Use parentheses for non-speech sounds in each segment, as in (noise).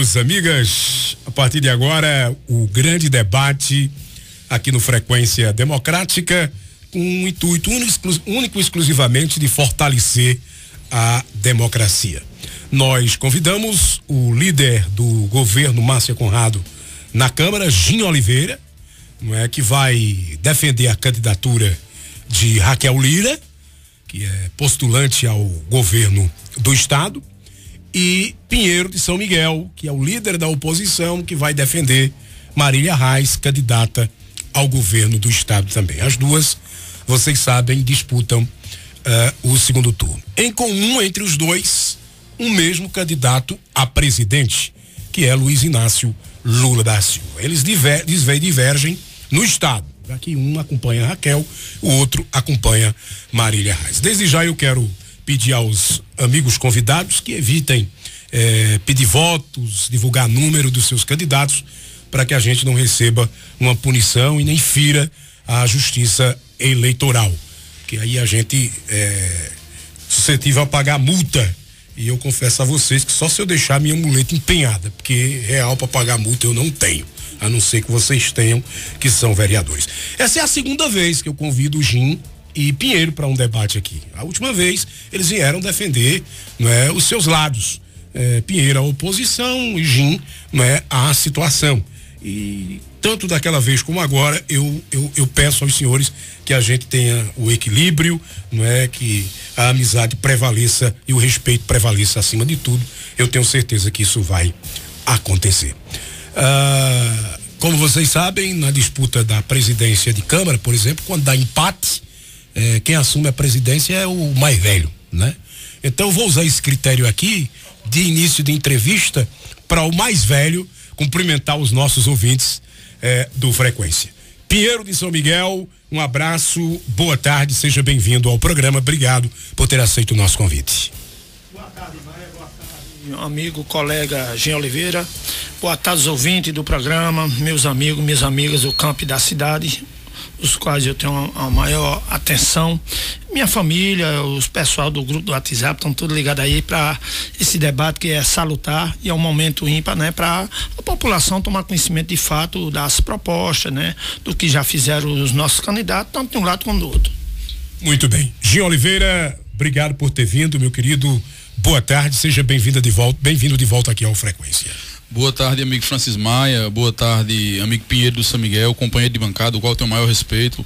Os amigas, a partir de agora, o grande debate aqui no Frequência Democrática, com um intuito único, exclusivamente de fortalecer a democracia. Nós convidamos o líder do governo, Márcia Conrado, na Câmara, Gin Oliveira, não é, que vai defender a candidatura de Raquel Lira, que é postulante ao governo do estado, e Pinheiro de São Miguel, que é o líder da oposição, que vai defender Marília Reis, candidata ao governo do estado também. As duas, vocês sabem, disputam uh, o segundo turno. Em comum entre os dois, um mesmo candidato a presidente, que é Luiz Inácio Lula da Silva. Eles diver, divergem no estado. Aqui um acompanha Raquel, o outro acompanha Marília Reis. Desde já eu quero pedir aos amigos convidados que evitem eh, pedir votos, divulgar número dos seus candidatos, para que a gente não receba uma punição e nem fira a justiça eleitoral. Que aí a gente é suscetível a pagar multa. E eu confesso a vocês que só se eu deixar minha muleta empenhada, porque real para pagar multa eu não tenho, a não ser que vocês tenham, que são vereadores. Essa é a segunda vez que eu convido o Jim e Pinheiro para um debate aqui. A última vez eles vieram defender não é, os seus lados. É, Pinheiro a oposição e Jim não é, a situação. E tanto daquela vez como agora, eu, eu, eu peço aos senhores que a gente tenha o equilíbrio, não é? Que a amizade prevaleça e o respeito prevaleça acima de tudo. Eu tenho certeza que isso vai acontecer. Ah, como vocês sabem, na disputa da presidência de Câmara, por exemplo, quando dá empate, é, quem assume a presidência é o mais velho, né? Então eu vou usar esse critério aqui de início de entrevista para o mais velho cumprimentar os nossos ouvintes é, do Frequência. Pinheiro de São Miguel, um abraço, boa tarde, seja bem-vindo ao programa. Obrigado por ter aceito o nosso convite. Boa tarde, Maia, boa tarde, meu amigo, colega Jean Oliveira. Boa tarde, os ouvintes do programa, meus amigos, minhas amigas do campo da cidade os quais eu tenho a maior atenção. Minha família, os pessoal do grupo do WhatsApp estão tudo ligados aí para esse debate que é salutar e é um momento ímpar, né, para a população tomar conhecimento de fato das propostas, né, do que já fizeram os nossos candidatos, tanto de um lado como do outro. Muito bem. Gil Oliveira, obrigado por ter vindo, meu querido. Boa tarde, seja bem-vinda de volta, bem-vindo de volta aqui ao Frequência. Boa tarde, amigo Francis Maia. Boa tarde, amigo Pinheiro do São Miguel, companheiro de bancada, o qual tenho o maior respeito.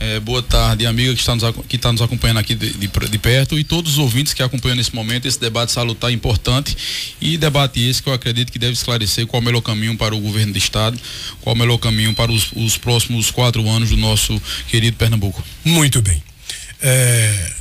É, boa tarde, amiga que está nos, que está nos acompanhando aqui de, de, de, perto e todos os ouvintes que acompanham nesse momento esse debate salutar importante e debate esse que eu acredito que deve esclarecer qual é o melhor caminho para o governo do estado, qual é o melhor caminho para os, os próximos quatro anos do nosso querido Pernambuco. Muito bem. É,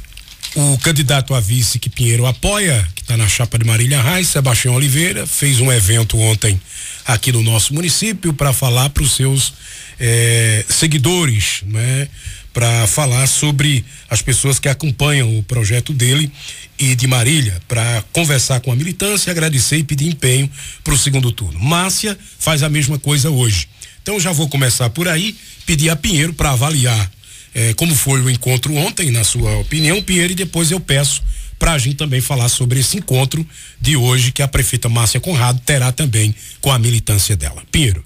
o candidato a vice que Pinheiro apoia, que está na chapa de Marília Reis, Sebastião Oliveira, fez um evento ontem aqui no nosso município para falar para os seus eh, seguidores, né? Para falar sobre as pessoas que acompanham o projeto dele e de Marília, para conversar com a militância, agradecer e pedir empenho para o segundo turno. Márcia faz a mesma coisa hoje. Então já vou começar por aí, pedir a Pinheiro para avaliar é, como foi o encontro ontem, na sua opinião, Pinheiro, e depois eu peço para a gente também falar sobre esse encontro de hoje que a prefeita Márcia Conrado terá também com a militância dela. Pinheiro.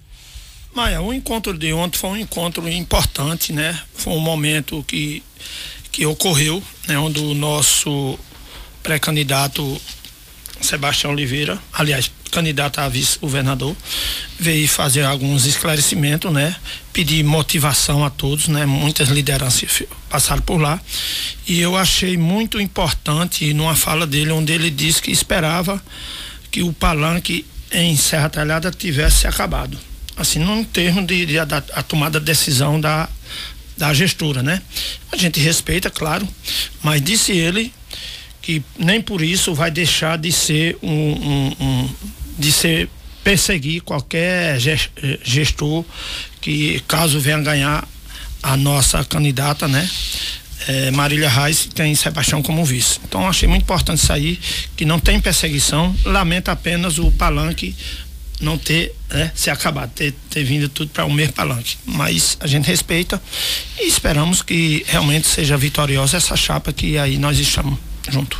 Maia, o encontro de ontem foi um encontro importante, né? Foi um momento que, que ocorreu, né? Onde o nosso pré-candidato Sebastião Oliveira, aliás, candidato a vice-governador, veio fazer alguns esclarecimentos, né? Pedir motivação a todos, né? Muitas lideranças passaram por lá. E eu achei muito importante numa fala dele, onde ele disse que esperava que o palanque em Serra Talhada tivesse acabado. Assim, num termo de, de a, a tomada de decisão da, da gestora, né? A gente respeita, claro, mas disse ele que nem por isso vai deixar de ser um, um, um de ser perseguir qualquer gestor que caso venha ganhar a nossa candidata, né? É, Marília Reis tem Sebastião como vice. Então achei muito importante aí, que não tem perseguição, lamenta apenas o palanque não ter né, se acabado, ter, ter vindo tudo para o mesmo palanque. Mas a gente respeita e esperamos que realmente seja vitoriosa essa chapa que aí nós estamos junto.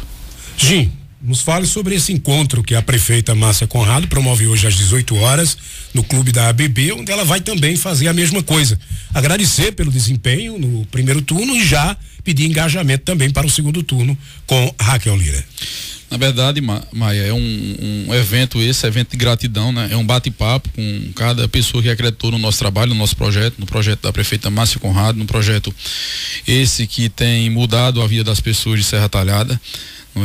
Jim, nos fale sobre esse encontro que a prefeita Márcia Conrado promove hoje às 18 horas no clube da ABB, onde ela vai também fazer a mesma coisa. Agradecer pelo desempenho no primeiro turno e já pedir engajamento também para o segundo turno com Raquel Lira. Na verdade, Maia, é um, um, evento, esse evento de gratidão, né? É um bate-papo com cada pessoa que acreditou no nosso trabalho, no nosso projeto, no projeto da prefeita Márcia Conrado, no projeto esse que tem mudado a vida das pessoas de Serra Talhada.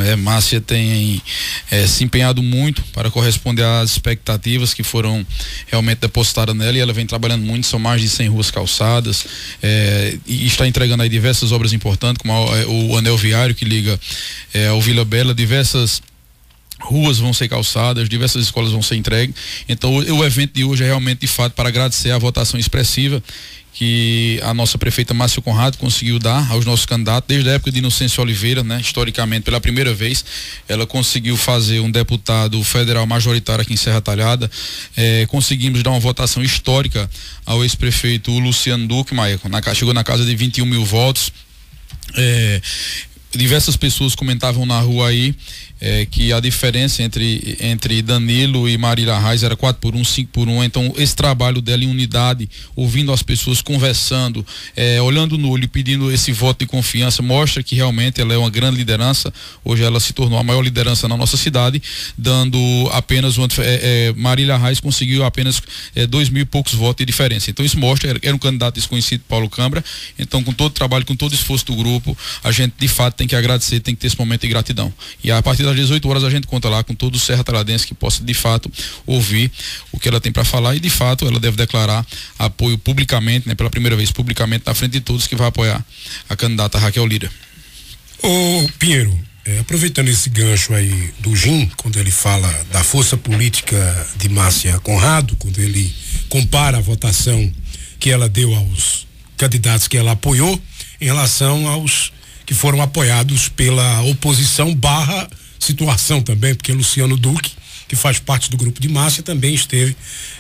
É? Márcia tem é, se empenhado muito para corresponder às expectativas que foram realmente depositadas nela e ela vem trabalhando muito, são mais de 100 ruas calçadas é, e está entregando aí diversas obras importantes, como a, o anel viário que liga é, ao Vila Bela, diversas ruas vão ser calçadas, diversas escolas vão ser entregues. Então o evento de hoje é realmente de fato para agradecer a votação expressiva que a nossa prefeita Márcia Conrado conseguiu dar aos nossos candidatos desde a época de Inocêncio Oliveira, né? Historicamente, pela primeira vez, ela conseguiu fazer um deputado federal majoritário aqui em Serra Talhada. É, conseguimos dar uma votação histórica ao ex-prefeito Luciano Duque, Maia, na, chegou na casa de 21 mil votos. É, diversas pessoas comentavam na rua aí é, que a diferença entre, entre Danilo e Marília Reis era 4 por 1, 5 por 1. Então, esse trabalho dela em unidade, ouvindo as pessoas, conversando, é, olhando no olho, pedindo esse voto de confiança, mostra que realmente ela é uma grande liderança. Hoje ela se tornou a maior liderança na nossa cidade, dando apenas uma. É, é Marília Reis conseguiu apenas é, dois mil e poucos votos de diferença. Então, isso mostra, era, era um candidato desconhecido, Paulo Câmara. Então, com todo o trabalho, com todo o esforço do grupo, a gente de fato tem que agradecer, tem que ter esse momento de gratidão. E a partir das 18 horas a gente conta lá com todo o Serra Taladense que possa de fato ouvir o que ela tem para falar e de fato ela deve declarar apoio publicamente, né, pela primeira vez publicamente na frente de todos que vai apoiar a candidata Raquel Lira. Ô Pinheiro, é, aproveitando esse gancho aí do Jim, quando ele fala da força política de Márcia Conrado, quando ele compara a votação que ela deu aos candidatos que ela apoiou em relação aos que foram apoiados pela oposição barra situação também, porque Luciano Duque, que faz parte do grupo de Márcia, também esteve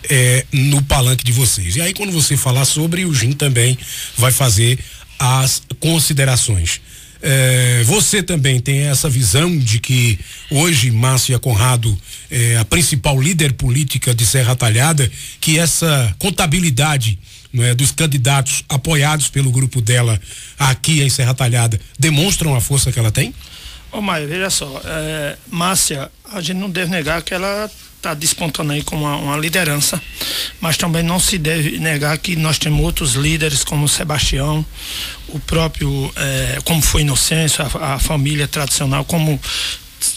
é, no palanque de vocês. E aí, quando você falar sobre, o Jim também vai fazer as considerações. É, você também tem essa visão de que hoje Márcia Conrado é a principal líder política de Serra Talhada, que essa contabilidade é, dos candidatos apoiados pelo grupo dela aqui em Serra Talhada demonstram a força que ela tem? Ô Maia, veja só, é, Márcia, a gente não deve negar que ela está despontando aí como uma, uma, liderança, mas também não se deve negar que nós temos outros líderes como Sebastião, o próprio, é, como foi Inocêncio, a, a família tradicional, como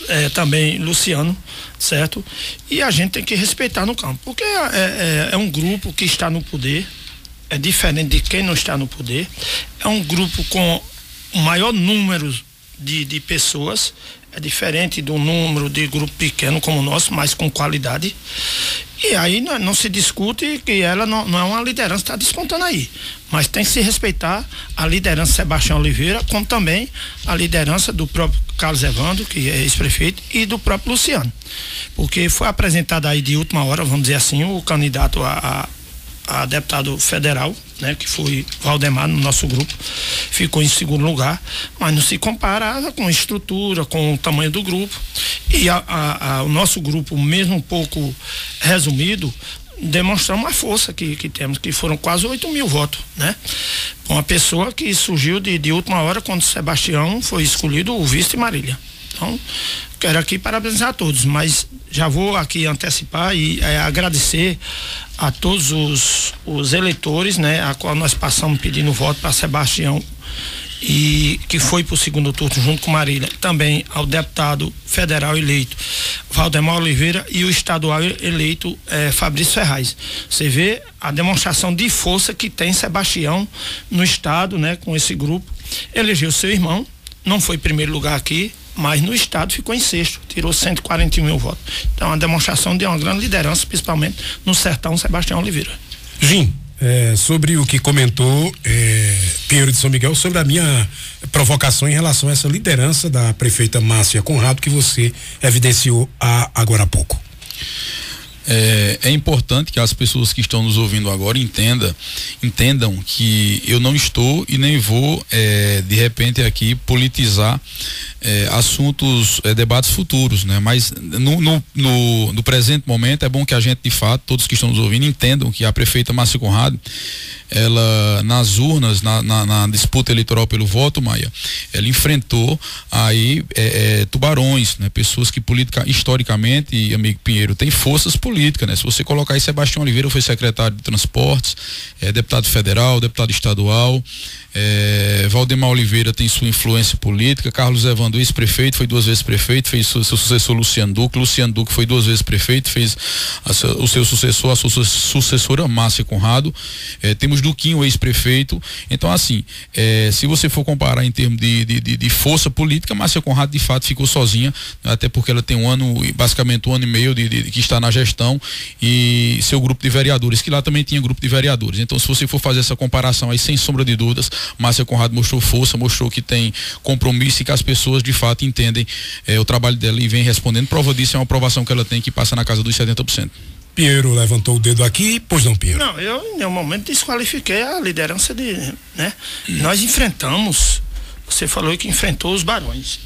é, também Luciano, certo? E a gente tem que respeitar no campo, porque é, é, é um grupo que está no poder, é diferente de quem não está no poder, é um grupo com o maior número de, de pessoas, é diferente do número de grupo pequeno como o nosso, mas com qualidade. E aí não, não se discute que ela não, não é uma liderança está despontando aí. Mas tem que se respeitar a liderança Sebastião Oliveira, como também a liderança do próprio Carlos Evandro, que é ex-prefeito, e do próprio Luciano. Porque foi apresentado aí de última hora, vamos dizer assim, o candidato a, a a deputado federal, né, que foi Valdemar no nosso grupo, ficou em segundo lugar, mas não se compara com a estrutura, com o tamanho do grupo. E a, a, a, o nosso grupo, mesmo um pouco resumido, demonstramos a força que, que temos, que foram quase 8 mil votos, né? Uma pessoa que surgiu de, de última hora quando Sebastião foi escolhido o vice Marília. Então, quero aqui parabenizar a todos, mas já vou aqui antecipar e é, agradecer a todos os, os eleitores, né, a qual nós passamos pedindo voto para Sebastião e que foi para o segundo turno junto com Marília, também ao deputado federal eleito Valdemar Oliveira e o estadual eleito eh, Fabrício Ferraz. Você vê a demonstração de força que tem Sebastião no estado, né, com esse grupo. Elegeu seu irmão, não foi primeiro lugar aqui, mas no estado ficou em sexto, tirou 141 mil votos. Então, é uma demonstração de uma grande liderança, principalmente no sertão Sebastião Oliveira. Jim, é, sobre o que comentou é, Pinheiro de São Miguel, sobre a minha provocação em relação a essa liderança da prefeita Márcia Conrado que você evidenciou a, agora há pouco. É, é, importante que as pessoas que estão nos ouvindo agora entenda, entendam que eu não estou e nem vou é, de repente aqui politizar é, assuntos, é, debates futuros, né? Mas no, no, no, no, presente momento é bom que a gente, de fato, todos que estão nos ouvindo, entendam que a prefeita Márcia Conrado, ela nas urnas, na, na, na disputa eleitoral pelo voto, Maia, ela enfrentou aí é, é, tubarões, né? Pessoas que política, historicamente, e amigo Pinheiro, tem forças políticas, né? Se você colocar aí Sebastião Oliveira foi secretário de transportes, é, deputado federal, deputado estadual, é, Valdemar Oliveira tem sua influência política, Carlos Evandro, ex-prefeito, foi duas vezes prefeito, fez seu, seu sucessor Luciano Duque, Luciano Duque foi duas vezes prefeito, fez a, o seu sucessor, a sua sucessora Márcia Conrado, é, temos Duquinho, ex-prefeito, então assim, é, se você for comparar em termos de, de, de, de, força política, Márcia Conrado de fato ficou sozinha, até porque ela tem um ano, basicamente um ano e meio de, de, que está na gestão e seu grupo de vereadores, que lá também tinha grupo de vereadores, então se você for fazer essa comparação aí, sem sombra de dúvidas, Márcia Conrado mostrou força, mostrou que tem compromisso e que as pessoas de fato entendem eh, o trabalho dela e vem respondendo. Prova disso é uma aprovação que ela tem que passa na casa dos 70%. Pinheiro levantou o dedo aqui, pois não, Pinheiro? Não, eu em nenhum momento desqualifiquei a liderança de. Né? Hum. Nós enfrentamos, você falou que enfrentou os barões.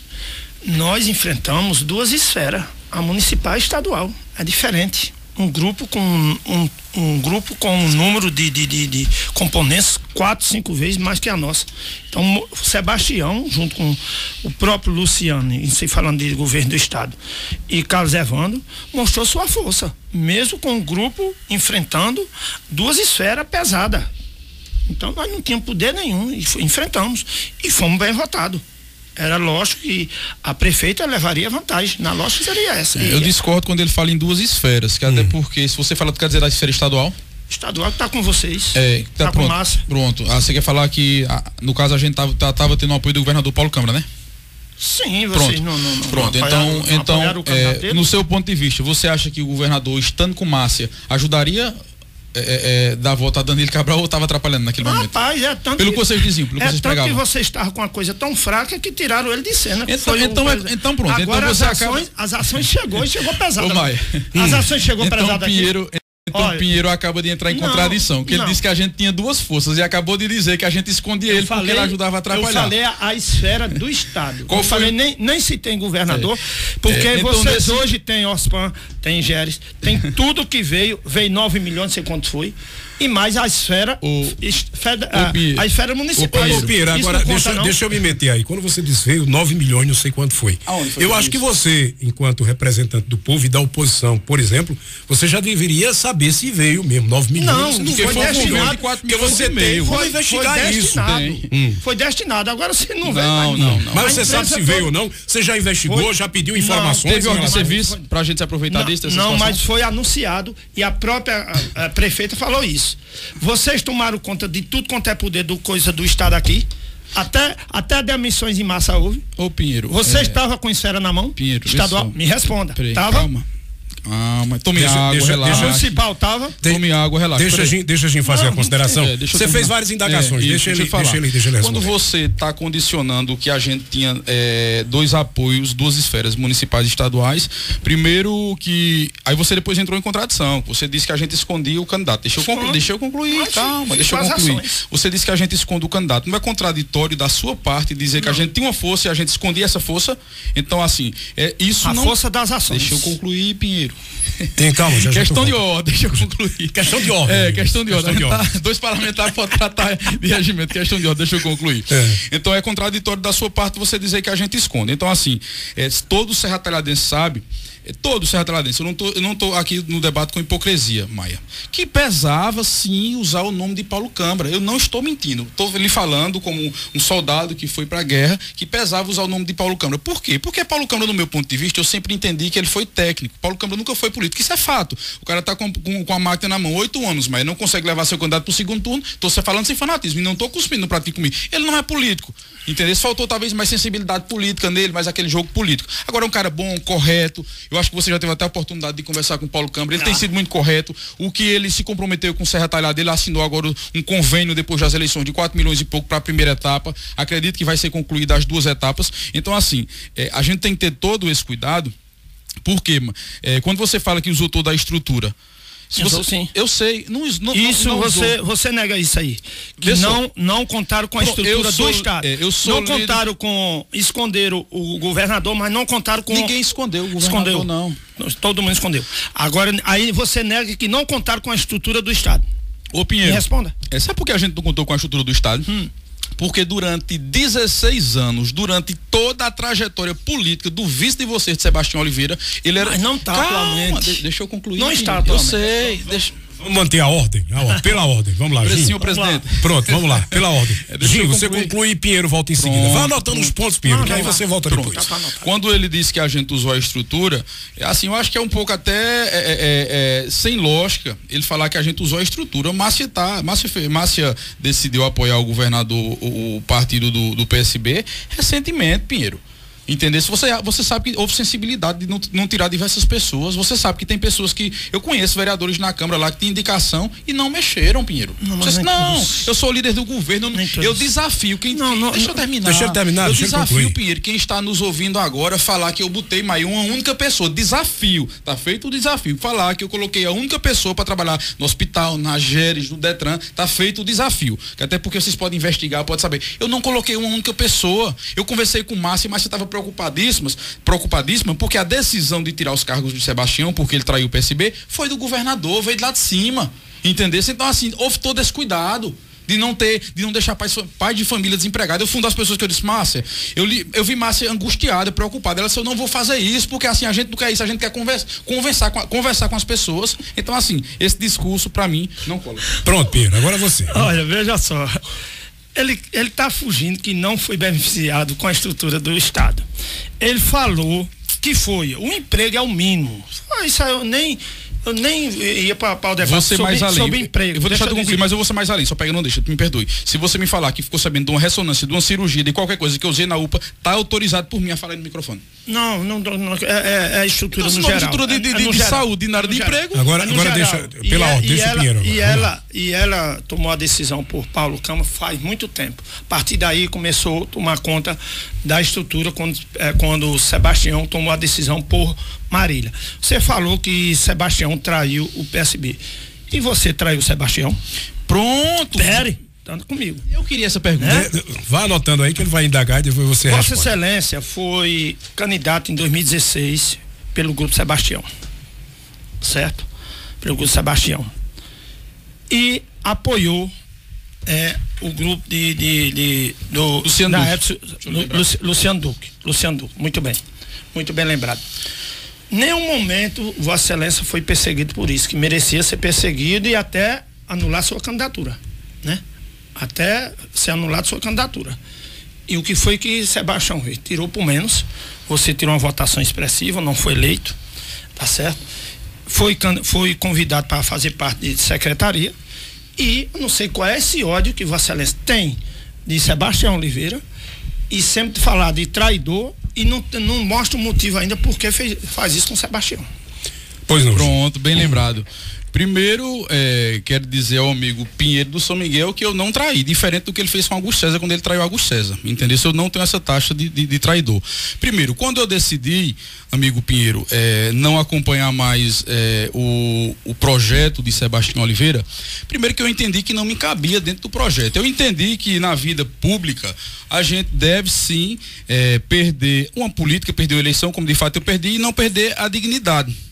Nós enfrentamos duas esferas, a municipal e a estadual. É diferente um grupo com um, um grupo com um número de, de, de, de, componentes quatro, cinco vezes mais que a nossa. Então, Sebastião, junto com o próprio Luciano, em se falando de governo do estado, e Carlos Evandro, mostrou sua força, mesmo com o grupo enfrentando duas esferas pesadas. Então, nós não tínhamos poder nenhum, e enfrentamos, e fomos bem votados era lógico que a prefeita levaria vantagem. Na lógica seria essa. É, eu discordo quando ele fala em duas esferas, que hum. até porque se você fala, tu quer dizer da esfera estadual? Estadual que tá com vocês. É, tá, tá pronto, com massa. Pronto. Ah, você quer falar que, ah, no caso, a gente tava, tá, tava tendo o apoio do governador Paulo Câmara, né? Sim, vocês Pronto. não, não, não Pronto, então, então é, no seu ponto de vista, você acha que o governador, estando com Márcia, ajudaria é, é, é, da volta a Danilo Cabral ou estava atrapalhando naquele momento? Rapaz, é tanto Pelo que, que vocês diziam, pelo é que vocês tanto pegavam. que você estava com uma coisa tão fraca que tiraram ele de cena. Então, então, é, então pronto. Agora então as, ações, acaba... as ações chegou e chegou (laughs) pesada. Maia. As ações chegou então, pesada Pinheiro, aqui. Então Olha, Pinheiro acaba de entrar em não, contradição, que ele disse que a gente tinha duas forças e acabou de dizer que a gente escondia eu ele falei, porque ele ajudava a atrapalhar. Eu falei a, a esfera do Estado. Qual eu foi? falei, nem, nem se tem governador, é. porque é, então vocês nesse... hoje tem OSPAN, tem Geres, tem tudo que veio, veio 9 milhões, não sei quanto foi e mais a esfera o, esfera, a, a, esfera municipal. Ô, Pira, agora deixa, deixa eu me meter aí. Quando você diz veio 9 milhões, não sei quanto foi. foi eu acho isso? que você, enquanto representante do povo e da oposição, por exemplo, você já deveria saber se veio mesmo 9 milhões. Não, não foi, foi destinado. Porque você tem, foi, investigar foi destinado, isso. Hum. Foi destinado. Agora se não, não veio. Não, não, não. Mas você sabe se veio ou não? Você já investigou, foi, já pediu informações? Teve algum serviço para a gente se aproveitar disso? Não, mas foi anunciado e a própria prefeita falou isso. Vocês tomaram conta de tudo quanto é poder do coisa do Estado aqui. Até, até demissões em massa houve. Ô, Pinheiro. Você é... estava com esfera na mão? Pinheiro. Estadual. Me responda. Peraí, tava? Calma. Mas tome deixa, água, deixa, relaxa. Deixa, municipal tava? Tome água, relaxa. Deixa, a gente, deixa a gente fazer não, a consideração. É, você fez várias indagações. É, deixa, ele, deixa, deixa, ele, deixa ele Quando você está condicionando que a gente tinha é, dois apoios, duas esferas municipais e estaduais, primeiro que. Aí você depois entrou em contradição. Você disse que a gente escondia o candidato. Deixa eu, conclu, deixa eu concluir, mas, calma, deixa eu concluir. Ações. Você disse que a gente esconde o candidato. Não é contraditório da sua parte dizer não. que a gente tinha uma força e a gente escondia essa força? Então, assim, é, isso a não. A força das ações. Deixa eu concluir, Pinheiro. Tem calma, já Questão de ordem, deixa eu concluir. Questão de ordem. É, questão de ordem. Questão de ordem. (laughs) Dois parlamentares podem tratar de regimento, questão de ordem, deixa eu concluir. É. Então é contraditório da sua parte você dizer que a gente esconde. Então, assim, é, todo Serra Talhadense sabe todo Serra Taladense, eu não tô, eu não tô aqui no debate com hipocrisia, Maia, que pesava sim usar o nome de Paulo Câmara. Eu não estou mentindo. Estou lhe falando como um soldado que foi para a guerra, que pesava usar o nome de Paulo Câmara. Por quê? Porque Paulo Câmara, no meu ponto de vista, eu sempre entendi que ele foi técnico. Paulo Câmara nunca foi político. Isso é fato. O cara está com, com, com, a máquina na mão oito anos, mas não consegue levar seu candidato para o segundo turno. Estou falando sem fanatismo e não estou cuspindo no prato comigo. Ele não é político. Entendeu? Faltou talvez mais sensibilidade política nele, mais aquele jogo político. Agora é um cara bom, correto. Eu acho que você já teve até a oportunidade de conversar com o Paulo Câmara. Ele ah. tem sido muito correto. O que ele se comprometeu com o Serra Talhada, ele assinou agora um convênio depois das eleições de 4 milhões e pouco para a primeira etapa. Acredito que vai ser concluída as duas etapas. Então, assim, é, a gente tem que ter todo esse cuidado, porque é, quando você fala que usou toda a estrutura, Se você, sim. Eu sei. Não, não, isso não, você, você nega isso aí. Que não, não contaram com a estrutura sou, do Estado. É, eu sou não líder... contaram com. Esconderam o governador, mas não contaram com. Ninguém escondeu o governador, escondeu. não. Todo mundo escondeu. Agora, aí você nega que não contaram com a estrutura do Estado. Ô Pinheiro. Me responda. É, sabe por que a gente não contou com a estrutura do Estado? Hum. Porque durante 16 anos, durante toda a trajetória política do vice de você, de Sebastião Oliveira, ele era. Mas não está atualmente. Deixa eu concluir. Não está atualmente. Eu sei. Deixa... Vamos manter a ordem, a ordem, pela ordem. Vamos lá, Gil. Senhor presidente. Pronto, vamos lá, pela ordem. (laughs) É, Gil, você conclui e Pinheiro volta em seguida. Vá anotando os pontos, Pinheiro, não, que aí você volta Pronto. depois. Tá, Quando ele disse que a gente usou a estrutura, assim, eu acho que é um pouco até é, é, é, é sem lógica ele falar que a gente usou a estrutura. Márcia tá, Márcia, Márcia decidiu apoiar o governador, o, o partido do, do PSB recentemente, Pinheiro. Entender? Se você, você sabe que houve sensibilidade de não, não, tirar diversas pessoas. Você sabe que tem pessoas que. Eu conheço vereadores na Câmara lá que tem indicação e não mexeram, Pinheiro. Não, você, não eu sou líder do governo. Eu desafio quem. Não, não, deixa eu terminar. Deixa eu terminar. Eu deixa desafio, eu Pinheiro, quem está nos ouvindo agora, falar que eu botei mais uma única pessoa. Desafio. Tá feito o desafio. Falar que eu coloquei a única pessoa para trabalhar no hospital, na Geres, no Detran. Tá feito o desafio. Até porque vocês podem investigar, pode saber. Eu não coloquei uma única pessoa. Eu conversei com o Márcio, mas você estava preocupadíssimo preocupadíssima, porque a decisão de tirar os cargos de Sebastião, porque ele traiu o PSB, foi do governador, veio de lá de cima. Entendeu? Então, assim, houve todo esse cuidado de não ter, de não deixar pai, pai de família desempregado. Eu fui uma das pessoas que eu disse, Márcia, eu, li, eu vi Márcia angustiada, preocupada. Ela disse, eu não vou fazer isso, porque assim, a gente não quer isso, a gente quer conversa, conversar, com, conversar com as pessoas. Então, assim, esse discurso, para mim, não cola. Pronto, Pedro, agora você. Olha, veja só. Ele está fugindo que não foi beneficiado com a estrutura do Estado. Ele falou que foi, o emprego é o mínimo. Ah, isso eu nem eu nem ia para o debate você sobre, mais além. sobre emprego. Eu vou deixar de concluir, mas eu vou ser mais além. Só pega, não deixa, me perdoe. Se você me falar que ficou sabendo de uma ressonância, de uma cirurgia, de qualquer coisa que eu usei na UPA, tá autorizado por mim a falar no microfone. Não, não, não é, é, é a estrutura então, no geral. estrutura de, de, é, de, de saúde na área de emprego. Agora, é agora deixa, pela ordem, deixa ela, Pinheiro. E ela, e ela tomou a decisão por Paulo Câmara faz muito tempo. A partir daí começou a tomar conta da estrutura quando, é, quando o Sebastião tomou a decisão por Marília. Você falou que Sebastião traiu o PSB. E você traiu o Sebastião? Pronto. Pere. Tá comigo. Eu queria essa pergunta. Né? Vá anotando aí que ele vai indagar e depois você Vossa responde. Excelência foi candidato em 2016 pelo Grupo Sebastião. Certo? Pelo Grupo Sebastião. E apoiou é, o grupo de, de, de do Luciano Duque. Época, Luciano Duque. Luciano Duque, muito bem. Muito bem lembrado. Nenhum momento Vossa Excelência foi perseguido por isso, que merecia ser perseguido e até anular sua candidatura, né? Até ser anulada sua candidatura. E o que foi que Sebastião Reis tirou por menos, você tirou uma votação expressiva, não foi eleito, tá certo? Foi, foi convidado para fazer parte de secretaria e não sei qual é esse ódio que Vossa Excelência tem de Sebastião Oliveira e sempre falar de traidor e não, não mostra o motivo ainda porque fez, faz isso com Sebastião. Pois não. Pronto, bem lembrado. Primeiro, é, quero dizer ao amigo Pinheiro do São Miguel que eu não traí, diferente do que ele fez com Augusto César quando ele traiu Augusto César. Entendeu? Eu não tenho essa taxa de, de, de, traidor. Primeiro, quando eu decidi, amigo Pinheiro, é, não acompanhar mais é, o, o projeto de Sebastião Oliveira, primeiro que eu entendi que não me cabia dentro do projeto. Eu entendi que na vida pública a gente deve sim é, perder uma política, perder a eleição, como de fato eu perdi, e não perder a dignidade.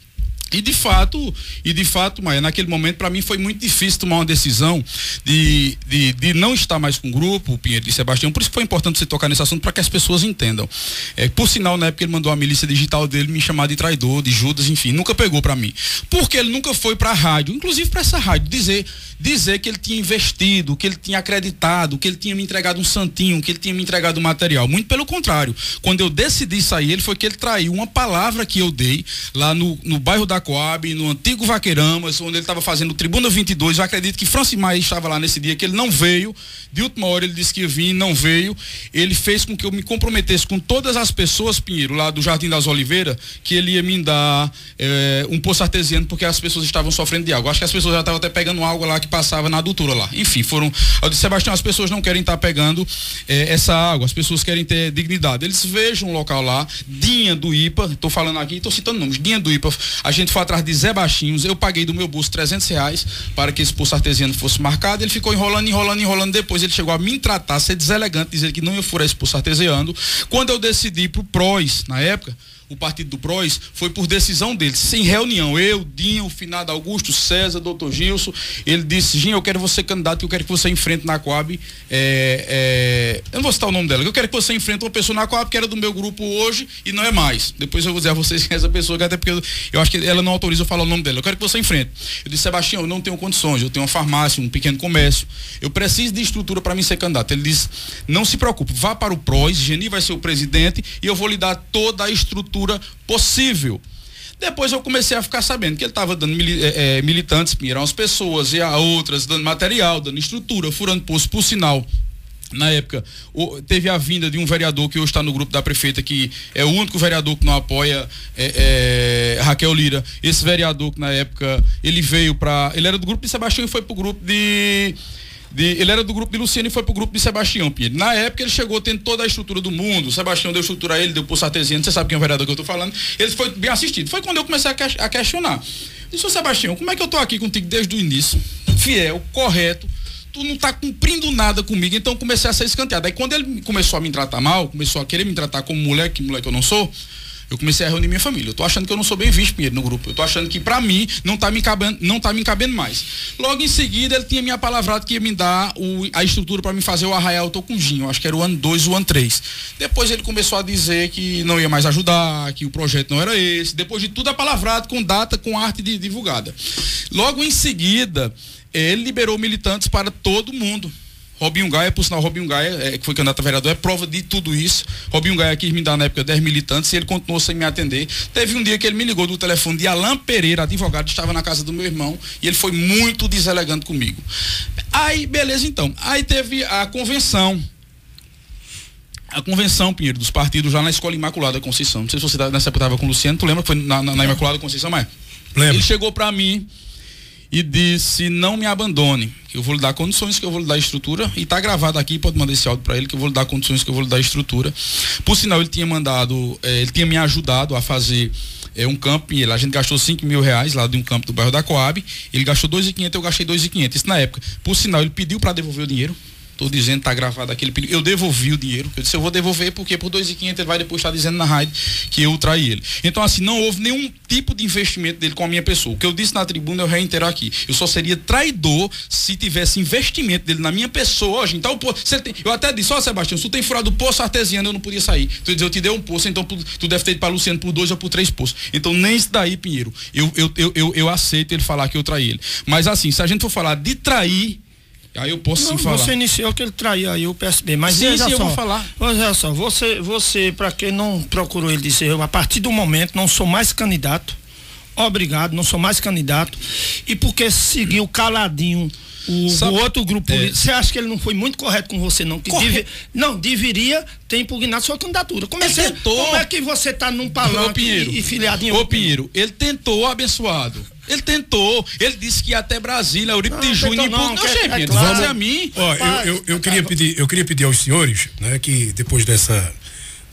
E de fato, e de fato, Maia, naquele momento para mim foi muito difícil tomar uma decisão de, de, de não estar mais com o grupo, o Pinheiro e Sebastião, por isso foi importante você tocar nesse assunto para que as pessoas entendam. É, por sinal, na época ele mandou a milícia digital dele me chamar de traidor, de Judas, enfim, nunca pegou para mim. Porque ele nunca foi para a rádio, inclusive para essa rádio, dizer dizer que ele tinha investido, que ele tinha acreditado, que ele tinha me entregado um santinho, que ele tinha me entregado um material. Muito pelo contrário. Quando eu decidi sair, ele foi que ele traiu uma palavra que eu dei lá no, no bairro da Coab, no antigo Vaqueiramas, onde ele estava fazendo Tribuna 22. Eu acredito que Francis Maia estava lá nesse dia, que ele não veio. De última hora ele disse que ia vir não veio. Ele fez com que eu me comprometesse com todas as pessoas, Pinheiro, lá do Jardim das Oliveiras, que ele ia me dar é, um poço artesiano, porque as pessoas estavam sofrendo de água. Acho que as pessoas já estavam até pegando água lá que passava na adutora lá. Enfim, foram. Eu disse, Sebastião, as pessoas não querem estar tá pegando eh, essa água, as pessoas querem ter dignidade. Eles vejam um local lá, Dinha do IPA, estou falando aqui, estou citando nomes, Dinha do IPA, a gente foi atrás de Zé Baixinhos, eu paguei do meu bolso 300 reais para que esse poço artesiano fosse marcado. Ele ficou enrolando, enrolando, enrolando. Depois ele chegou a me tratar, ser deselegante, dizer que não ia furar esse poço artesiano. Quando eu decidi pro PROS, na época, o partido do PROS, foi por decisão deles, sem reunião. Eu, Dinho, o finado Augusto, César, doutor Gilson, ele disse, Dinho, eu quero você candidato, eu quero que você enfrente na Coab, é, é, eu não vou citar o nome dela, eu quero que você enfrente uma pessoa na Coab que era do meu grupo hoje e não é mais. Depois eu vou dizer a vocês que essa pessoa, até porque eu, eu acho que ela não autoriza eu falar o nome dela, eu quero que você enfrente. Eu disse, Sebastião, eu não tenho condições, eu tenho uma farmácia, um pequeno comércio, eu preciso de estrutura para mim ser candidato. Ele disse, não se preocupe, vá para o PROS, Geni vai ser o presidente e eu vou lhe dar toda a estrutura possível. Depois eu comecei a ficar sabendo que ele estava dando é, militantes, mirar umas pessoas e a outras, dando material, dando estrutura, furando poço, por sinal. Na época, teve a vinda de um vereador que hoje está no grupo da prefeita, que é o único vereador que não apoia é, é Raquel Lira. Esse vereador que na época ele veio para. Ele era do grupo de Sebastião e foi para o grupo de de, ele era do grupo de Luciano e foi pro grupo de Sebastião Pinheiro. Na época ele chegou tendo toda a estrutura do mundo. Sebastião deu estrutura a ele, deu poço artesiano, você sabe quem é o vereador que eu tô falando. Ele foi bem assistido. Foi quando eu comecei a, que, a questionar. Disse, Sebastião, como é que eu tô aqui contigo desde o início? Fiel, correto tu não tá cumprindo nada comigo, então comecei a ser escanteado. Aí quando ele começou a me tratar mal, começou a querer me tratar como mulher, que que eu não sou, eu comecei a reunir minha família. Eu tô achando que eu não sou bem visto, Pinheiro, no grupo. Eu tô achando que para mim não tá me cabendo, não tá me cabendo mais. Logo em seguida, ele tinha me apalavrado que ia me dar o, a estrutura para me fazer o arraial Tocunjinho. Acho que era o ano 2, o ano 3. Depois ele começou a dizer que não ia mais ajudar, que o projeto não era esse. Depois de tudo apalavrado, com data, com arte de, divulgada. Logo em seguida, ele liberou militantes para todo mundo. Robinho Gaia, por sinal, Robinho Gaia, é, que foi candidato a vereador, é prova de tudo isso. Robinho Gaia quis me dar na época 10 militantes e ele continuou sem me atender. Teve um dia que ele me ligou do telefone de Alain Pereira, advogado, estava na casa do meu irmão e ele foi muito deselegante comigo. Aí, beleza então. Aí teve a convenção. A convenção, Pinheiro, dos partidos já na Escola Imaculada Conceição. Não sei se você tá, nessa época estava com o Luciano, tu lembra que foi na, na, na Imaculada Conceição, mas. Lembra. Ele chegou para mim e disse: não me abandone, que eu vou lhe dar condições, que eu vou lhe dar estrutura. E está gravado aqui, pode mandar esse áudio para ele, que eu vou lhe dar condições, que eu vou lhe dar estrutura. Por sinal, ele tinha mandado, eh, ele tinha me ajudado a fazer é um campo a gente gastou 5 mil reais lá de um campo do bairro da Coab, ele gastou 2.500, eu gastei 2.500, isso na época. Por sinal, ele pediu para devolver o dinheiro, Estou dizendo, está gravado aquele pedido. Eu devolvi o dinheiro. Eu disse, eu vou devolver porque por 2.500 ele vai depois estar dizendo na rádio que eu traí ele. Então, assim, não houve nenhum tipo de investimento dele com a minha pessoa. O que eu disse na tribuna, eu reitero aqui. Eu só seria traidor se tivesse investimento dele na minha pessoa hoje. Então, tem, eu até disse, ó, Sebastião, se tu tem furado o poço artesiano, eu não podia sair. Tu diz, eu te dei um poço, então tu deve ter ido para Luciano por dois ou por três poços. Então, nem isso daí, Pinheiro. Eu, eu, eu, eu, eu aceito ele falar que eu traí ele. Mas, assim, se a gente for falar de trair, Aí eu posso não, sim falar. Você iniciou que ele traía aí o PSB, mas sim, sim, eu vou falar. Olha só, você, você para quem não procurou ele disse, eu a partir do momento não sou mais candidato. Obrigado, não sou mais candidato. E porque seguiu caladinho o, o, outro grupo, é. você acha que ele não foi muito correto com você, não? Que deve, não, deveria ter impugnado sua candidatura. Como, é, tentou, como é que você está num palanque e, e filiado em Ô, Pinheiro, ele tentou, abençoado. Ele tentou, ele disse que ia até Brasília, Eurico de Júnior, não, não, é, é claro. a mim. Ó, eu, eu, eu, queria pedir, eu queria pedir aos senhores, né, que depois dessa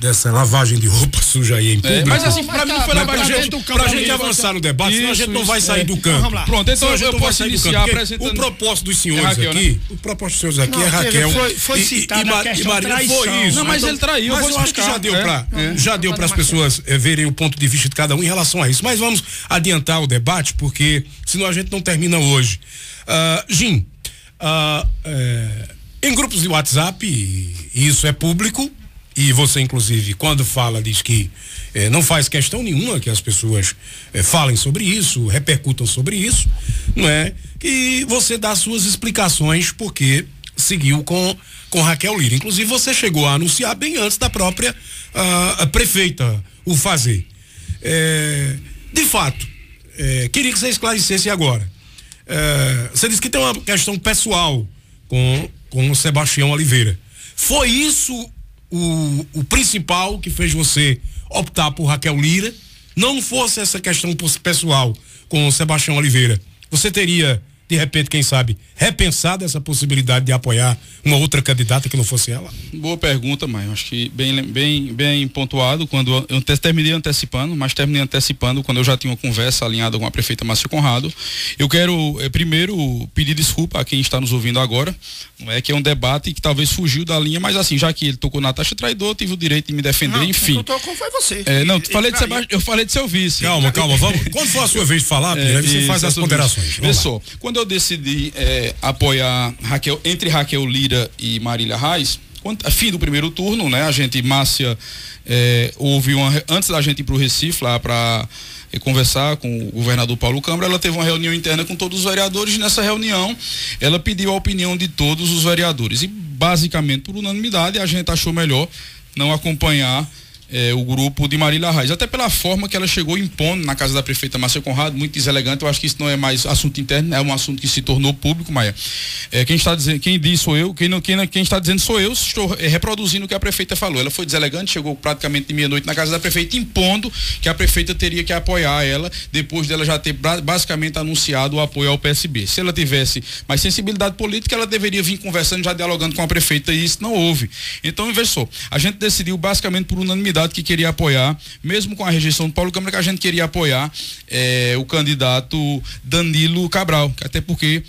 dessa lavagem de roupa (laughs) suja aí em é, público. É, mas assim, pra mim não foi lavagem de roupa. Pra gente avançar no debate, senão a gente não vai sair do campo. Vamos lá. Pronto, então eu posso iniciar apresentando. O propósito dos senhores Raquel, aqui, né? o propósito dos senhores aqui é Raquel. Foi, foi citado e, e, Maria foi isso. Não, mas ele traiu. Mas eu acho que já deu para já deu para as pessoas eh, verem o ponto de vista de cada um em relação a isso. Mas vamos adiantar o debate, porque senão a gente não termina hoje. Uh, Jim, uh, em grupos de WhatsApp, e isso é público, e você inclusive quando fala diz que eh, não faz questão nenhuma que as pessoas eh, falem sobre isso, repercutam sobre isso, não é? E você dá suas explicações porque seguiu com com Raquel Lira. Inclusive você chegou a anunciar bem antes da própria uh, prefeita o fazer. É, de fato, é, queria que você esclarecesse agora. É, você disse que tem uma questão pessoal com com o Sebastião Oliveira. Foi isso o, o principal que fez você optar por Raquel Lira, não fosse essa questão pessoal com Sebastião Oliveira, você teria de repente, quem sabe, repensado essa possibilidade de apoiar uma outra candidata que não fosse ela? Boa pergunta, mas acho que bem, bem, bem pontuado, quando eu terminei antecipando, mas terminei antecipando quando eu já tinha uma conversa alinhada com a prefeita Márcia Conrado. Eu quero, é, primeiro, pedir desculpa a quem está nos ouvindo agora, não é que é um debate que talvez fugiu da linha, mas assim, já que ele tocou na taxa traidor, tive o direito de me defender, não, enfim. Quem tocou foi você. É, não, falei de Sebastião, eu falei de seu vice. Calma, calma, vamos. (laughs) Quando for a sua vez de falar, é, você faz as ponderações. Só, quando eu decidi é, apoiar Raquel, entre Raquel Lira e Marília Reis, quando, fim do primeiro turno, né? A gente, Márcia, é, houve uma. Antes da gente ir para o Recife, lá para é, conversar com o governador Paulo Câmara, ela teve uma reunião interna com todos os vereadores. Nessa reunião, ela pediu a opinião de todos os vereadores. E, basicamente, por unanimidade, a gente achou melhor não acompanhar é, o grupo de Marília Raiz, até pela forma que ela chegou impondo na casa da prefeita Márcia Conrado, muito deselegante, eu acho que isso não é mais assunto interno, é um assunto que se tornou público, Maia. É, quem está dizendo, quem diz sou eu, quem, não, quem, quem está dizendo sou eu, estou é, reproduzindo o que a prefeita falou. Ela foi deselegante, chegou praticamente de meia-noite na casa da prefeita, impondo que a prefeita teria que apoiar ela, depois dela já ter basicamente anunciado o apoio ao PSB. Se ela tivesse mais sensibilidade política, ela deveria vir conversando, já dialogando com a prefeita, e isso não houve. Então, veja a gente decidiu basicamente por unanimidade que queria apoiar, mesmo com a rejeição do Paulo Câmara, que a gente queria apoiar é, o candidato Danilo Cabral, até porque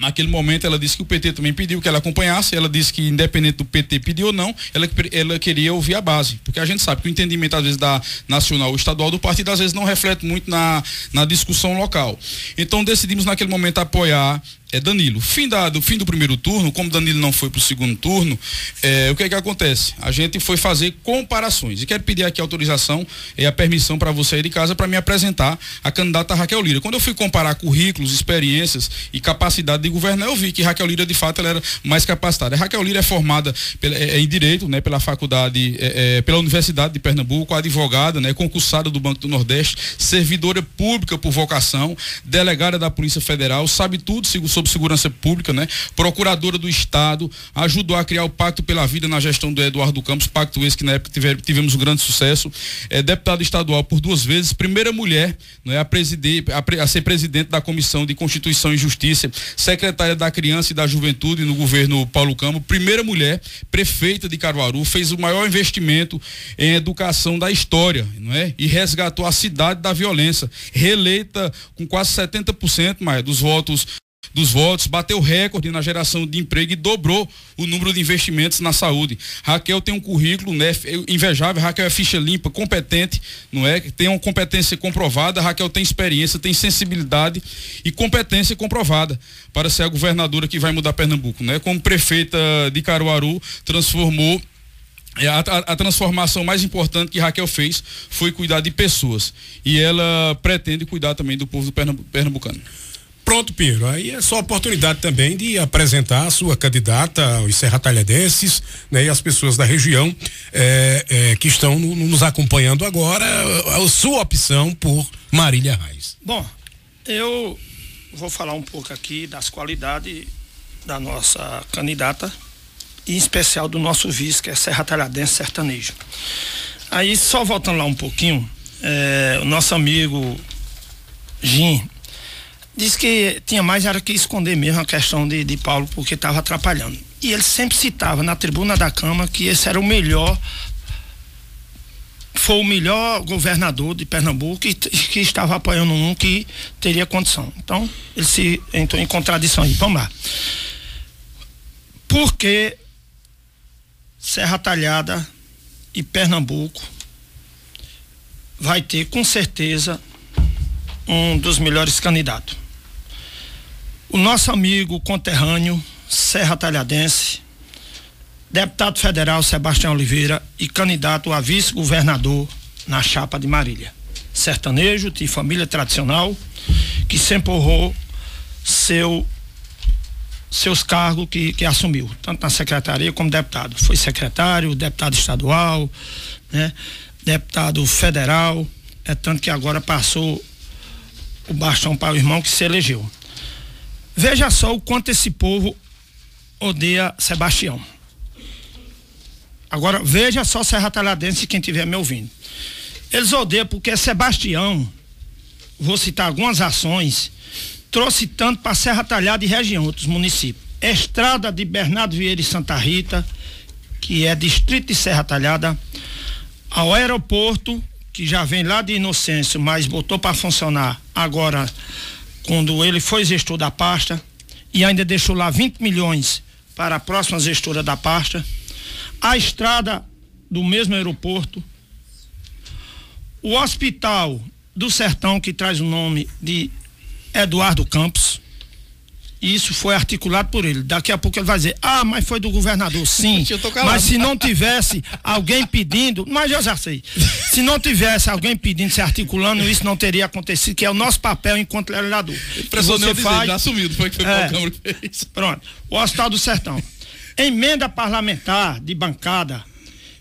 Naquele momento ela disse que o PT também pediu que ela acompanhasse, ela disse que independente do PT pedir ou não, ela, ela queria ouvir a base, porque a gente sabe que o entendimento às vezes da nacional ou estadual do partido às vezes não reflete muito na, na discussão local. Então decidimos naquele momento apoiar é Danilo. Fim da, do fim do primeiro turno, como Danilo não foi para o segundo turno, é, o que é que acontece? A gente foi fazer comparações. E quero pedir aqui a autorização e a permissão para você ir de casa para me apresentar a candidata Raquel Lira. Quando eu fui comparar currículos, experiências e capacidade de governar, eu vi que Raquel Lira, de fato, ela era mais capacitada. A Raquel Lira é formada pela, é, é, em Direito, né, pela faculdade, é, é, pela Universidade de Pernambuco, advogada, né, concursada do Banco do Nordeste, servidora pública por vocação, delegada da Polícia Federal, sabe tudo sobre sobre segurança pública, né? Procuradora do Estado, ajudou a criar o Pacto pela Vida na gestão do Eduardo Campos, pacto esse que na época tiver, tivemos um grande sucesso. É deputada estadual por duas vezes, primeira mulher, não é a, presidir, a, a ser presidente da Comissão de Constituição e Justiça, secretária da Criança e da Juventude no governo Paulo Campos, primeira mulher prefeita de Caruaru, fez o maior investimento em educação da história, não é? E resgatou a cidade da violência, reeleita com quase 70% mais dos votos dos votos, bateu recorde na geração de emprego e dobrou o número de investimentos na saúde. Raquel tem um currículo né, invejável, Raquel é ficha limpa, competente, não é? Tem uma competência comprovada, Raquel tem experiência, tem sensibilidade e competência comprovada para ser a governadora que vai mudar Pernambuco, né? Como prefeita de Caruaru, transformou é, a, a, a, transformação mais importante que Raquel fez foi cuidar de pessoas. E ela pretende cuidar também do povo do pernambucano. Pronto, Pinheiro. Aí é só oportunidade também de apresentar a sua candidata aos serratalhadenses né, e as pessoas da região é, é, que estão no, nos acompanhando agora, a, a sua opção por Marília Reis. Bom, eu vou falar um pouco aqui das qualidades da nossa candidata, em especial do nosso vice, que é Serra Talhadense Sertanejo. Aí, só voltando lá um pouquinho, é, o nosso amigo Jim, disse que tinha mais era que esconder mesmo a questão de, de Paulo, porque estava atrapalhando. E ele sempre citava na tribuna da Câmara que esse era o melhor, foi o melhor governador de Pernambuco e que estava apoiando um que teria condição. Então, ele se entrou em contradição aí. Vamos lá. Porque Serra Talhada e Pernambuco vai ter com certeza um dos melhores candidatos. O nosso amigo conterrâneo, Serra Talhadense, deputado federal Sebastião Oliveira e candidato a vice-governador na chapa de Marília. Sertanejo de família tradicional, que sempre honrou seu, seus cargos que, que assumiu, tanto na secretaria como deputado. Foi secretário, deputado estadual, né? deputado federal, é tanto que agora passou o bastão para o irmão que se elegeu. Veja só o quanto esse povo odeia Sebastião. Agora, veja só Serra Talhadense, quem estiver me ouvindo. Eles odeiam porque Sebastião, vou citar algumas ações trouxe tanto para Serra Talhada e região, outros municípios. Estrada de Bernardo Vieira e Santa Rita, que é distrito de Serra Talhada, ao aeroporto, que já vem lá de Inocêncio, mas botou para funcionar agora, quando ele foi gestor da pasta, e ainda deixou lá 20 milhões para a próxima gestora da pasta. A estrada do mesmo aeroporto, o hospital do Sertão, que traz o nome de Eduardo Campos, isso foi articulado por ele. Daqui a pouco ele vai dizer: Ah, mas foi do governador. Sim. (laughs) mas se não tivesse alguém pedindo, mas eu já sei. Se não tivesse alguém pedindo, se articulando, isso não teria acontecido, que é o nosso papel enquanto legislador. Você faz. Já assumido, foi que foi é, Câmara fez. Pronto. O Hospital do Sertão. Emenda parlamentar de bancada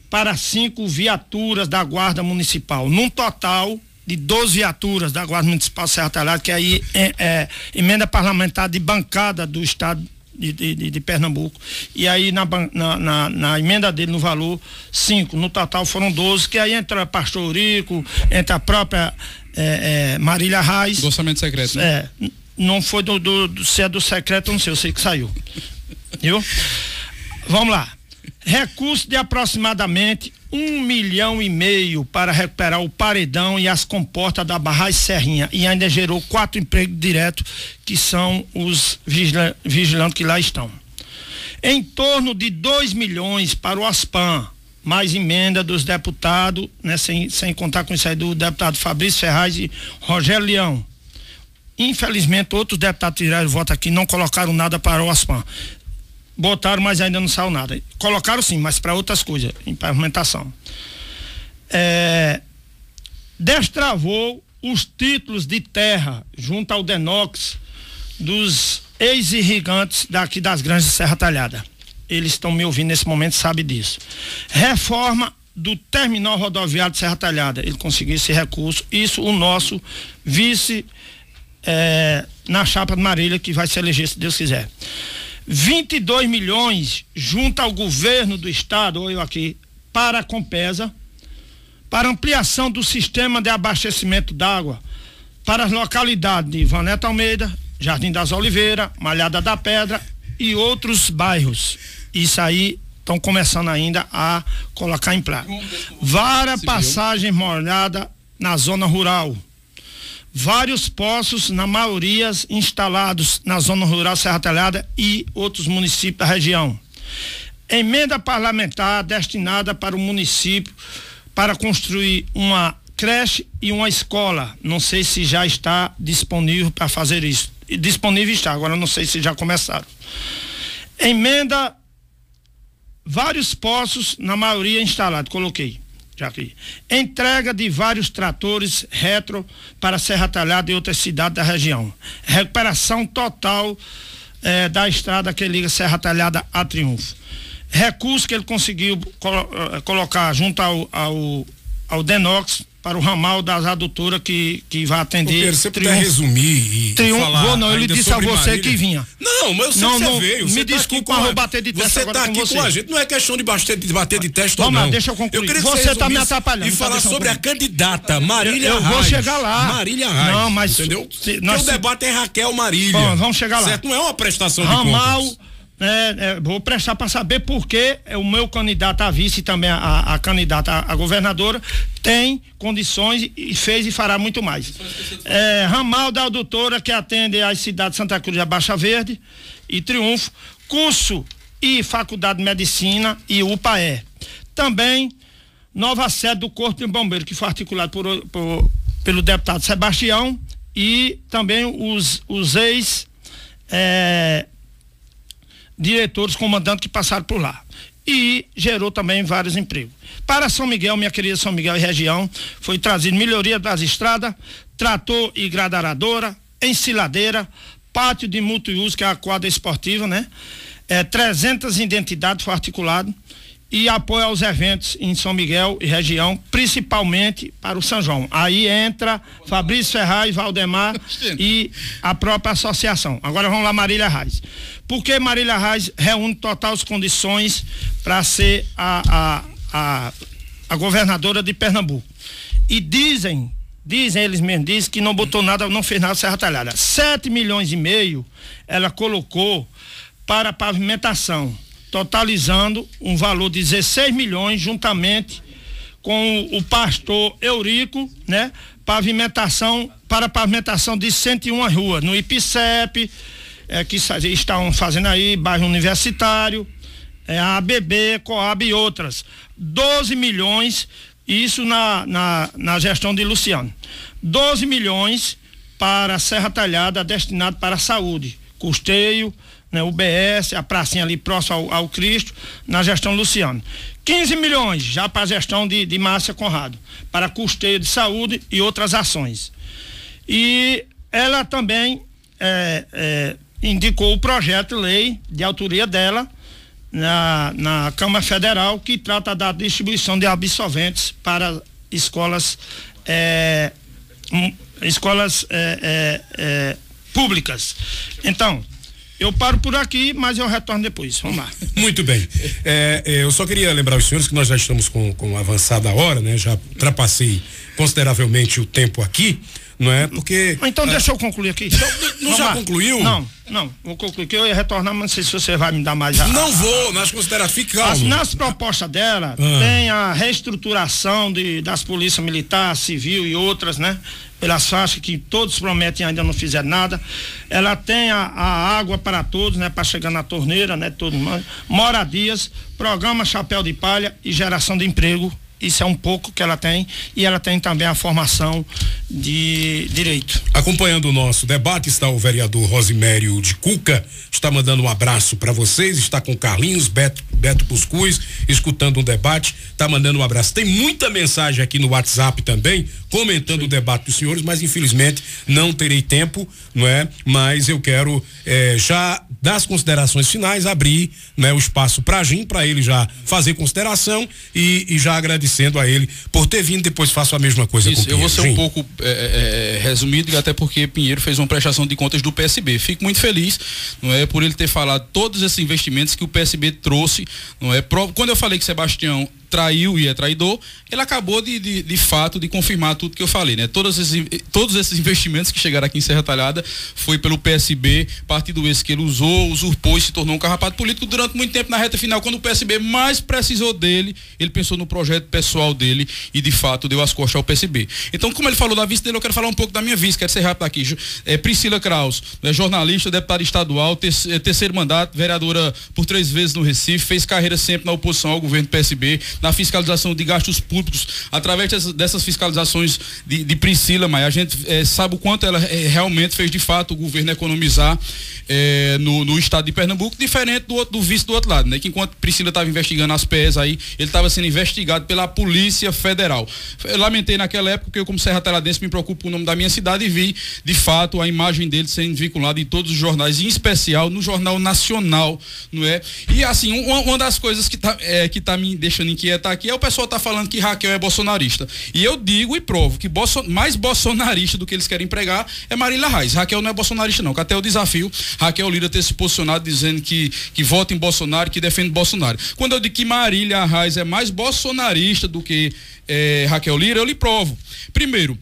para cinco viaturas da Guarda Municipal, num total de 12 viaturas da Guarda Municipal Serra Talhada, que aí é, é, emenda parlamentar de bancada do Estado de, de, de Pernambuco. E aí na, na, na, na, emenda dele no valor, cinco. No total foram 12, que aí entra Pastor Rico, entra a própria é, é, Marília Reis. Do orçamento secreto, né? É. Não foi do, do, do, se é do secreto, não sei, eu sei que saiu. Viu? Vamos lá. Recurso de aproximadamente um milhão e meio para recuperar o paredão e as comportas da Barragem Serrinha e ainda gerou quatro empregos diretos que são os vigila vigilantes que lá estão. Em torno de 2 milhões para o ASPAM, mais emenda dos deputados, né, sem, sem contar com isso aí do deputado Fabrício Ferraz e Rogério Leão. Infelizmente, outros deputados tiraram voto aqui não colocaram nada para o ASPAM. Botaram, mas ainda não saiu nada. Colocaram sim, mas para outras coisas, em pavimentação. É, destravou os títulos de terra junto ao Denox dos ex-irrigantes daqui das grandes de Serra Talhada. Eles estão me ouvindo nesse momento, sabe disso. Reforma do terminal rodoviário de Serra Talhada. Ele conseguiu esse recurso. Isso o nosso vice é, na chapa de Marília, que vai se eleger, se Deus quiser. 22 milhões junto ao governo do estado, ou eu aqui, para a Compesa, para ampliação do sistema de abastecimento d'água para as localidades de Vaneta Almeida, Jardim das Oliveiras, Malhada da Pedra e outros bairros. Isso aí estão começando ainda a colocar em prática. Várias passagens molhadas na zona rural vários poços, na maioria instalados na zona rural Serra Talhada e outros municípios da região. Emenda parlamentar destinada para o município para construir uma creche e uma escola. Não sei se já está disponível para fazer isso. Disponível está, agora não sei se já começaram. Emenda vários poços, na maioria instalados, coloquei Entrega de vários tratores retro para Serra Talhada e outras cidades da região. Recuperação total eh, da estrada que liga Serra Talhada a Triunfo. Recurso que ele conseguiu eh, colocar junto ao, ao, ao Denox para o ramal das adutoras que, que vai atender. Pedro, você puder resumir e, triunfo, falar vou não, ele disse a você Marília. que vinha. Não, mas eu sei não, que você não, veio. Me tá desculpa, tá vou bater de teste Você está aqui com, você. com a gente, não é questão de bater de, bater de teste Vamos ou não. Lá, deixa eu concluir. Eu você está me atrapalhando. E falar sobre a candidata Marília Eu, eu vou chegar lá. Marília Raiz. Não, mas... Entendeu? Se, nós, Porque o debate é Raquel Marília. Bom, vamos chegar lá. Certo? Não é uma prestação Ramal, de contas. É, é, vou prestar para saber por que o meu candidato a vice e também a, a candidata a, a, governadora tem condições e fez e fará muito mais. É, ramal da doutora que atende as cidades de Santa Cruz da Baixa Verde e Triunfo, curso e faculdade de medicina e UPAE. Também nova sede do Corpo de Bombeiro que foi articulado por, por, pelo deputado Sebastião e também os, os ex é, diretores, comandantes que passaram por lá. E gerou também vários empregos. Para São Miguel, minha querida São Miguel e região, foi trazido melhoria das estradas, trator e gradaradora, ensiladeira, pátio de multiuso, que é a quadra esportiva, né? É, 300 identidades foi articulado e apoio aos eventos em São Miguel e região, principalmente para o São João. Aí entra Fabrício Ferraz, Valdemar (laughs) e a própria associação. Agora vamos lá, Marília Reis. Por que Marília Reis reúne total as condições para ser a, a, a, a governadora de Pernambuco? E dizem dizem, eles mesmos dizem que não botou nada, não fez nada Serra Talhada. 7 milhões e meio ela colocou para pavimentação, totalizando um valor de 16 milhões juntamente com o pastor Eurico, né? Pavimentação para pavimentação de 101 ruas no IPCEP, é, que estão fazendo aí, bairro universitário, é, a ABB, Coab e outras. 12 milhões, isso na, na, na gestão de Luciano. 12 milhões para a Serra Talhada destinado para a saúde, custeio, né, UBS, a pracinha ali próximo ao, ao Cristo, na gestão Luciano. 15 milhões já para a gestão de, de Márcia Conrado, para custeio de saúde e outras ações. E ela também é, é, indicou o projeto de lei de autoria dela na, na Câmara Federal que trata da distribuição de absolventes para escolas é, um, escolas é, é, é, públicas. Então, eu paro por aqui, mas eu retorno depois. Vamos lá. (laughs) Muito bem. É, é, eu só queria lembrar os senhores que nós já estamos com, com avançada hora, né? Já ultrapassei consideravelmente o tempo aqui, não é? Porque. Então é, deixa eu concluir aqui. Não, não já lá. concluiu? Não, não. Vou concluir que eu ia retornar, mas não sei se você vai me dar mais. A, não vou, nas considerações. Fica calmo. Nas propostas dela, ah. tem a reestruturação de, das polícias militar, civil e outras, né? Pelas faixas que todos prometem ainda não fizeram nada. Ela tem a, a água para todos, né, para chegar na torneira, né, todo mundo. Moradias, programa Chapéu de Palha e geração de emprego isso é um pouco que ela tem e ela tem também a formação de direito. Acompanhando o nosso debate está o vereador Rosimério de Cuca, está mandando um abraço para vocês, está com Carlinhos, Beto, Beto Puscuz, escutando o debate, está mandando um abraço. Tem muita mensagem aqui no WhatsApp também, comentando Sim. o debate dos senhores, mas infelizmente não terei tempo, não é? Mas eu quero eh, já das considerações finais abrir, né, o espaço para Jim, para ele já fazer consideração e, e já agradecer agradecendo a ele por ter vindo, depois faço a mesma coisa Isso, com Pinheiro. Eu vou ser um pouco é, é, é, resumido, até porque Pinheiro fez uma prestação de contas do PSB. Fico muito feliz, não é, por ele ter falado todos esses investimentos que o PSB trouxe, não é? Quando eu falei que Sebastião traiu e é traidor, ele acabou de, de, de, fato de confirmar tudo que eu falei, né? Todos esses, todos esses investimentos que chegaram aqui em Serra Talhada foi pelo PSB, partido esse que ele usou, usurpou e se tornou um carrapato político durante muito tempo na reta final, quando o PSB mais precisou dele, ele pensou no projeto pessoal dele e de fato deu as costas ao PSB. Então, como ele falou da vice dele, eu quero falar um pouco da minha vice, quero ser rápido aqui. É, Priscila Kraus, né, jornalista, deputada estadual, é, terceiro mandato, vereadora por três vezes no Recife, fez carreira sempre na oposição ao governo PSB, na fiscalização de gastos públicos, através dessas, dessas fiscalizações de, de Priscila, mas a gente é, sabe o quanto ela é, realmente fez de fato o governo economizar é, no, no, estado de Pernambuco, diferente do, outro, do vice do outro lado, né? Que enquanto Priscila estava investigando as PES aí, ele estava sendo investigado pela Polícia Federal. Eu lamentei naquela época que eu, como Serra Teladense, me preocupo com o nome da minha cidade e vi, de fato, a imagem dele sendo vinculada em todos os jornais, em especial no Jornal Nacional, não é? E assim, uma, uma das coisas que está é, que tá me deixando inquietar aqui é o pessoal tá falando que Raquel é bolsonarista. E eu digo e provo que mais bolsonarista do que eles querem pregar é Marília Reis. Raquel não é bolsonarista, não, que até o desafio Raquel Lira ter se posicionado dizendo que, que vota em Bolsonaro, que defende Bolsonaro. Quando eu digo que Marília Reis é mais bolsonarista do que é, Raquel Lira, eu lhe provo. Primeiro,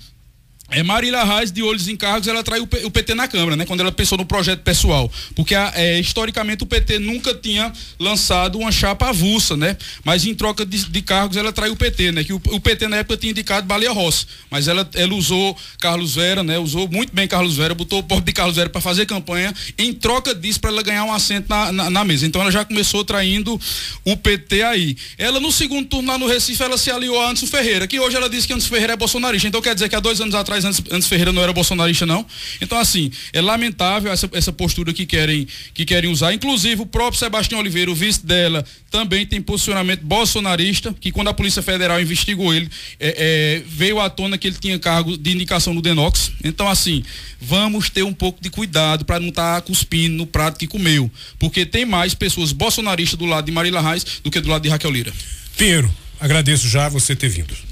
é Marília Reis, de olhos em cargos, ela traiu o PT na Câmara, né? Quando ela pensou no projeto pessoal. Porque é, historicamente o PT nunca tinha lançado uma chapa avulsa, né? Mas em troca de, de cargos ela traiu o PT, né? Que o, o, PT na época tinha indicado Baleia Rossi. Mas ela, ela usou Carlos Vera, né? Usou muito bem Carlos Vera, botou o pobre de Carlos Vera para fazer campanha, em troca disso, para ela ganhar um assento na, na, na, mesa. Então ela já começou traindo o PT aí. Ela, no segundo turno lá no Recife, ela se aliou a Anderson Ferreira, que hoje ela disse que Anderson Ferreira é bolsonarista. Então quer dizer que há dois anos atrás antes, antes Ferreira não era bolsonarista, não. Então, assim, é lamentável essa, essa postura que querem, que querem usar. Inclusive, o próprio Sebastião Oliveira, o vice dela, também tem posicionamento bolsonarista, que quando a Polícia Federal investigou ele, é, é, veio à tona que ele tinha cargo de indicação no Denox. Então, assim, vamos ter um pouco de cuidado para não estar tá cuspindo no prato que comeu. Porque tem mais pessoas bolsonaristas do lado de Marília Reis do que do lado de Raquel Lira. Pinheiro, agradeço já você ter vindo.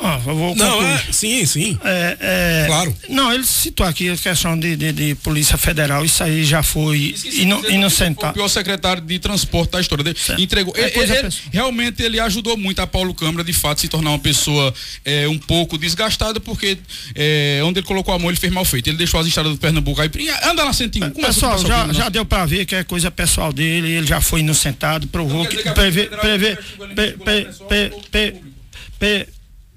Ah, Não, é, sim, sim. É, é, Claro. Não, ele citou aqui a questão de, de, de Polícia Federal, isso aí já foi ino, Foi o inocentado. pior secretário de transporte da história. Ele Entregou. É Ele- ele- pessoal. realmente ele ajudou muito a Paulo Câmara, de fato, se tornar uma pessoa é, um pouco desgastada, porque é, onde ele colocou a mão, ele fez mal feito. Ele deixou as estradas do Pernambuco aí. Anda na 101. Começa Pessoal, o já, aqui, já né? deu pra ver que é coisa pessoal dele, ele já foi inocentado, provou Então que que prevê, prevê,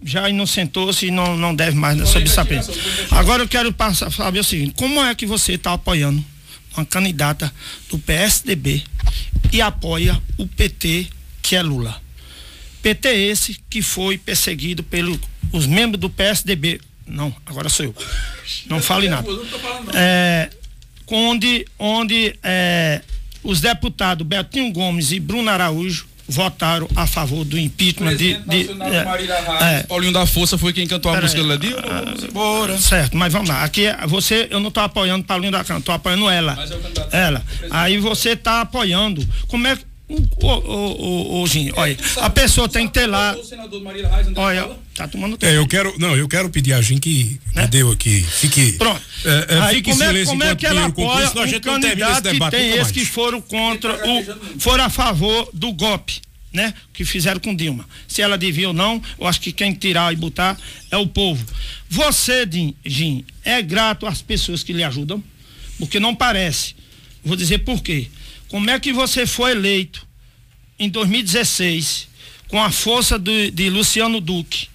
já inocentou-se e não, não deve mais sob essa pena. Agora eu quero passar, saber o seguinte, como é que você está apoiando uma candidata do PSDB e apoia o PT, que é Lula? PT esse que foi perseguido pelos os membros do PSDB. Não, agora sou eu. Não fale nada. É, onde onde é, os deputados Betinho Gomes e Bruno Araújo votaram a favor do impeachment de, de, é, é, Paulinho da Força foi quem cantou a Pera música aí. lá de Vamos embora. Certo, mas vamos lá. Aqui é- você, eu não estou apoiando Paulinho da Câmara, estou apoiando ela. Mas é o candidato Ela. Aí você está apoiando. Como é que. Ô, ô, ô, ô, Ginho, olha, a pessoa tem que ter lá. Olha, tá tomando É, eu quero, não, eu quero pedir a Jim que, Né? deu aqui. Fique. Pronto. É, é, Aí fique como é, silêncio como é que ela apoia um candidato que tem esses que foram contra o, foram a favor do golpe, né? Que fizeram com Dilma. Se ela devia ou não, eu acho que quem tirar e botar é o povo. Você, Jim, é grato às pessoas que lhe ajudam? Porque não parece. Vou dizer por quê. Como é que você foi eleito em 2016 com a força do- de Luciano Duque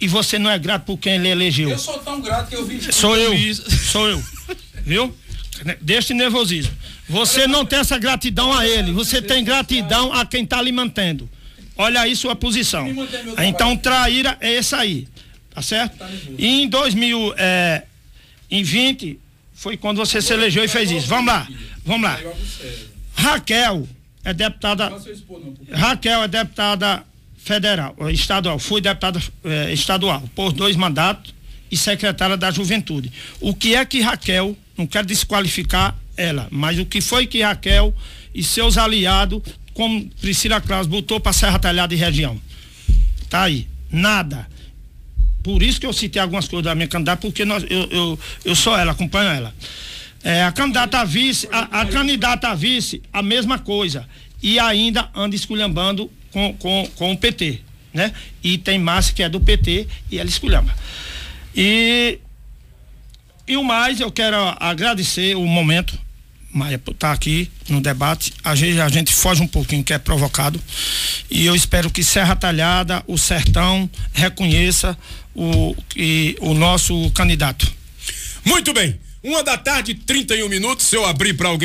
e você não é grato por quem ele elegeu? Eu sou tão grato que eu vi. Sou eu, sou eu. Viu? Deixa de nervosismo. Você não tem essa gratidão a ele, você tem gratidão a quem está lhe mantendo. Olha aí sua posição. Então, traíra é essa aí. Tá certo? E em 2020 foi quando você se elegeu e fez isso. Vamos lá, vamos lá. Raquel é deputada. Raquel é deputada federal, eh, estadual, fui deputada eh, estadual por dois mandatos e secretária da Juventude. O que é que Raquel, não quero desqualificar ela, mas o que foi que Raquel e seus aliados, como Priscila Claus, botou para Serra Talhada e região? Tá aí, nada. Por isso que eu citei algumas coisas da minha candidata, porque nós, eu, eu, eu sou ela, acompanho ela. É, a candidata a vice, a, a candidata a vice, a mesma coisa. E ainda anda esculhambando com, com, com o PT, né? E tem Márcia que é do PT e ela esculhamba. E, e o mais, eu quero agradecer o momento, Maia, por estar aqui no debate. Às vezes a gente foge um pouquinho, que é provocado. E eu espero que Serra Talhada, o Sertão, reconheça o, que, o nosso candidato. Muito bem. Uma da tarde, 31 minutos. Se eu abrir para alguém